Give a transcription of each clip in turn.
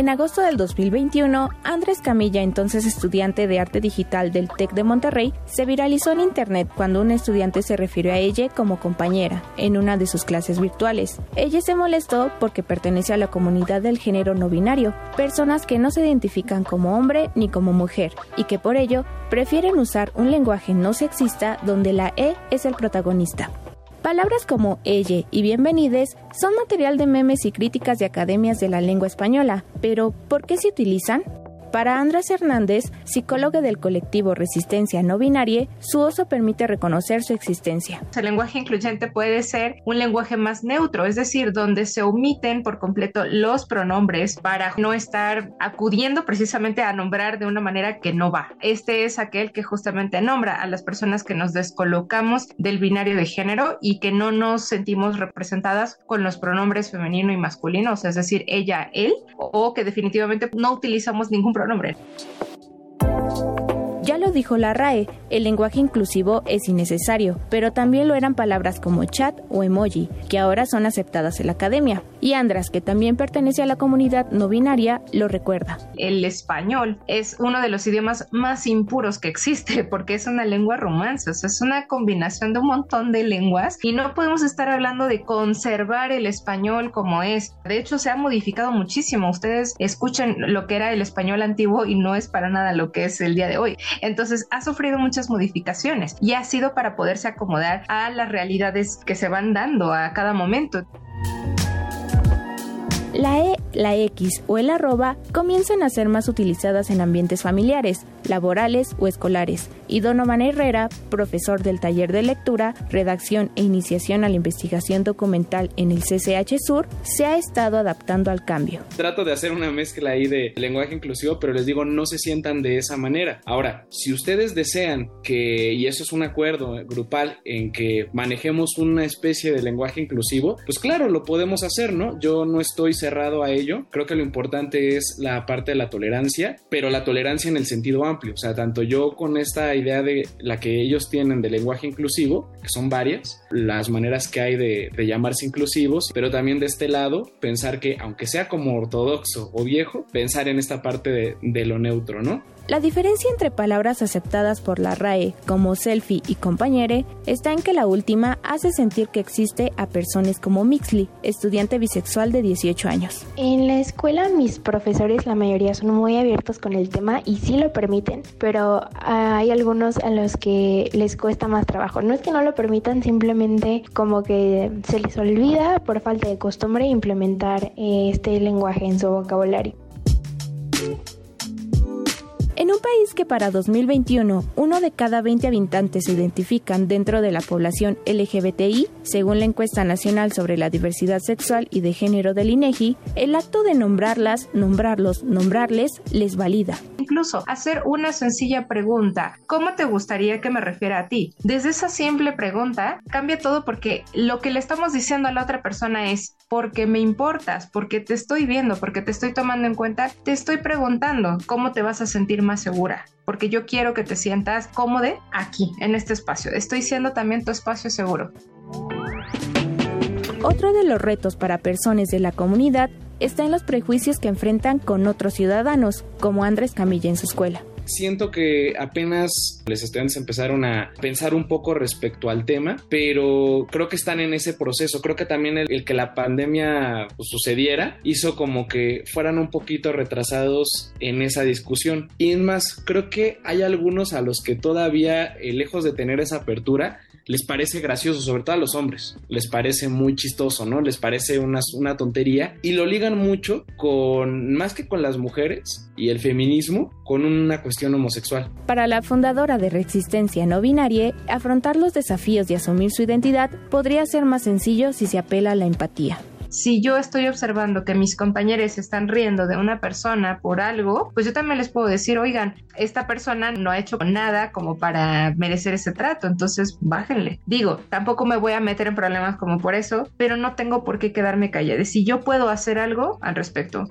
En agosto del 2021, Andrés Camilla, entonces estudiante de arte digital del TEC de Monterrey, se viralizó en internet cuando un estudiante se refirió a ella como compañera en una de sus clases virtuales. Ella se molestó porque pertenece a la comunidad del género no binario, personas que no se identifican como hombre ni como mujer y que por ello prefieren usar un lenguaje no sexista donde la E es el protagonista. Palabras como ella y bienvenides son material de memes y críticas de academias de la lengua española, pero ¿por qué se utilizan? Para Andrés Hernández, psicóloga del colectivo Resistencia No Binaria, su uso permite reconocer su existencia. El lenguaje incluyente puede ser un lenguaje más neutro, es decir, donde se omiten por completo los pronombres para no estar acudiendo precisamente a nombrar de una manera que no va. Este es aquel que justamente nombra a las personas que nos descolocamos del binario de género y que no nos sentimos representadas con los pronombres femenino y masculino, es decir, ella, él, o que definitivamente no utilizamos ningún pronombre. Ya lo dijo la RAE, el lenguaje inclusivo es innecesario, pero también lo eran palabras como chat o emoji, que ahora son aceptadas en la academia. Y Andras, que también pertenece a la comunidad no binaria, lo recuerda. El español es uno de los idiomas más impuros que existe porque es una lengua romance, o sea, es una combinación de un montón de lenguas y no podemos estar hablando de conservar el español como es. De hecho, se ha modificado muchísimo. Ustedes escuchen lo que era el español antiguo y no es para nada lo que es el día de hoy. Entonces ha sufrido muchas modificaciones y ha sido para poderse acomodar a las realidades que se van dando a cada momento. La X o el arroba comienzan a ser más utilizadas en ambientes familiares, laborales o escolares, y Donovan Herrera, profesor del taller de lectura, redacción e iniciación a la investigación documental en el CCH Sur, se ha estado adaptando al cambio. Trato de hacer una mezcla ahí de lenguaje inclusivo, pero les digo, no se sientan de esa manera. Ahora, si ustedes desean que, y eso es un acuerdo grupal, en que manejemos una especie de lenguaje inclusivo, pues claro, lo podemos hacer, ¿no? Yo no estoy cerrado a ello. Creo que lo importante es la parte de la tolerancia, pero la tolerancia en el sentido amplio. O sea, tanto yo con esta idea de la que ellos tienen de lenguaje inclusivo, que son varias, las maneras que hay de, llamarse inclusivos, pero también de este lado, pensar que aunque sea como ortodoxo o viejo, pensar en esta parte de, de lo neutro, ¿no? La diferencia entre palabras aceptadas por la RAE como selfie y compañere está en que la última hace sentir que existe a personas como Mixley, estudiante bisexual de 18 años. En la escuela mis profesores la mayoría son muy abiertos con el tema y sí lo permiten, pero hay algunos a los que les cuesta más trabajo. No es que no lo permitan, simplemente como que se les olvida por falta de costumbre implementar este lenguaje en su vocabulario. En un país que para 2021 uno de cada 20 habitantes se identifican dentro de la población LGBTI, según la encuesta nacional sobre la diversidad sexual y de género del INEGI, el acto de nombrarlas, nombrarlos, nombrarles les valida. Hacer una sencilla pregunta, ¿cómo te gustaría que me refiera a ti? Desde esa simple pregunta cambia todo porque lo que le estamos diciendo a la otra persona es porque me importas, porque te estoy viendo, porque te estoy tomando en cuenta, te estoy preguntando cómo te vas a sentir más segura, porque yo quiero que te sientas cómodo aquí, en este espacio. Estoy siendo también tu espacio seguro. Otro de los retos para personas de la comunidad está en los prejuicios que enfrentan con otros ciudadanos, como Andrés Camilla en su escuela siento que apenas les estudiantes empezaron a pensar un poco respecto al tema, pero creo que están en ese proceso. Creo que también el, que la pandemia pues, sucediera hizo como que fueran un poquito retrasados en esa discusión. Y es más, creo que hay algunos a los que todavía, eh, lejos de tener esa apertura, les parece gracioso, sobre todo a los hombres, les parece muy chistoso, ¿no? Les parece una, una tontería y lo ligan mucho con, más que con las mujeres y el feminismo, con una cuestión homosexual. Para la fundadora de Resistencia No Binaria, afrontar los desafíos de asumir su identidad podría ser más sencillo si se apela a la empatía si yo estoy observando que mis compañeros están riendo de una persona por algo, pues yo también les puedo decir, oigan, esta persona no ha hecho nada como para merecer ese trato, entonces bájenle. Digo, tampoco me voy a meter en problemas como por eso, pero no tengo por qué quedarme callada. Si yo puedo hacer algo al respecto.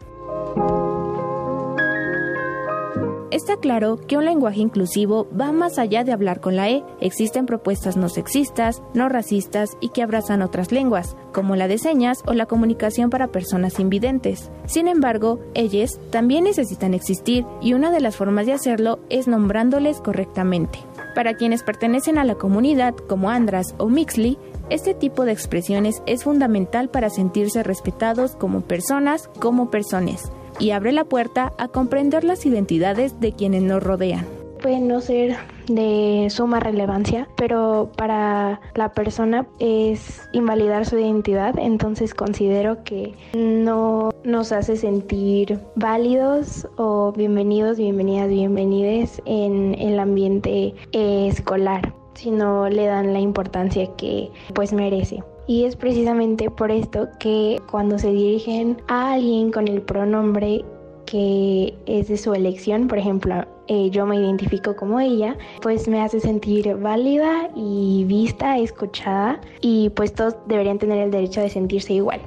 Está claro que un lenguaje inclusivo va más allá de hablar con la E. Existen propuestas no sexistas, no racistas y que abrazan otras lenguas, como la de señas o la comunicación para personas invidentes. Sin embargo, ellas también necesitan existir y una de las formas de hacerlo es nombrándoles correctamente. Para quienes pertenecen a la comunidad, como Andras o Mixley, este tipo de expresiones es fundamental para sentirse respetados como personas, como personas, y abre la puerta a comprender las identidades de quienes nos rodean. Puede no ser de suma relevancia, pero para la persona es invalidar su identidad, entonces considero que no nos hace sentir válidos o bienvenidos, bienvenidas, bienvenides en el ambiente escolar, sino le dan la importancia que pues merece. Y es precisamente por esto que cuando se dirigen a alguien con el pronombre que es de su elección, por ejemplo, eh, yo me identifico como ella, pues me hace sentir válida y vista, escuchada y pues todos deberían tener el derecho de sentirse igual.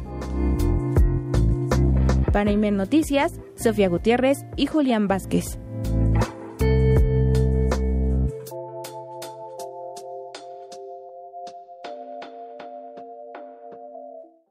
Para Imer Noticias, Sofía Gutiérrez y Julián Vázquez.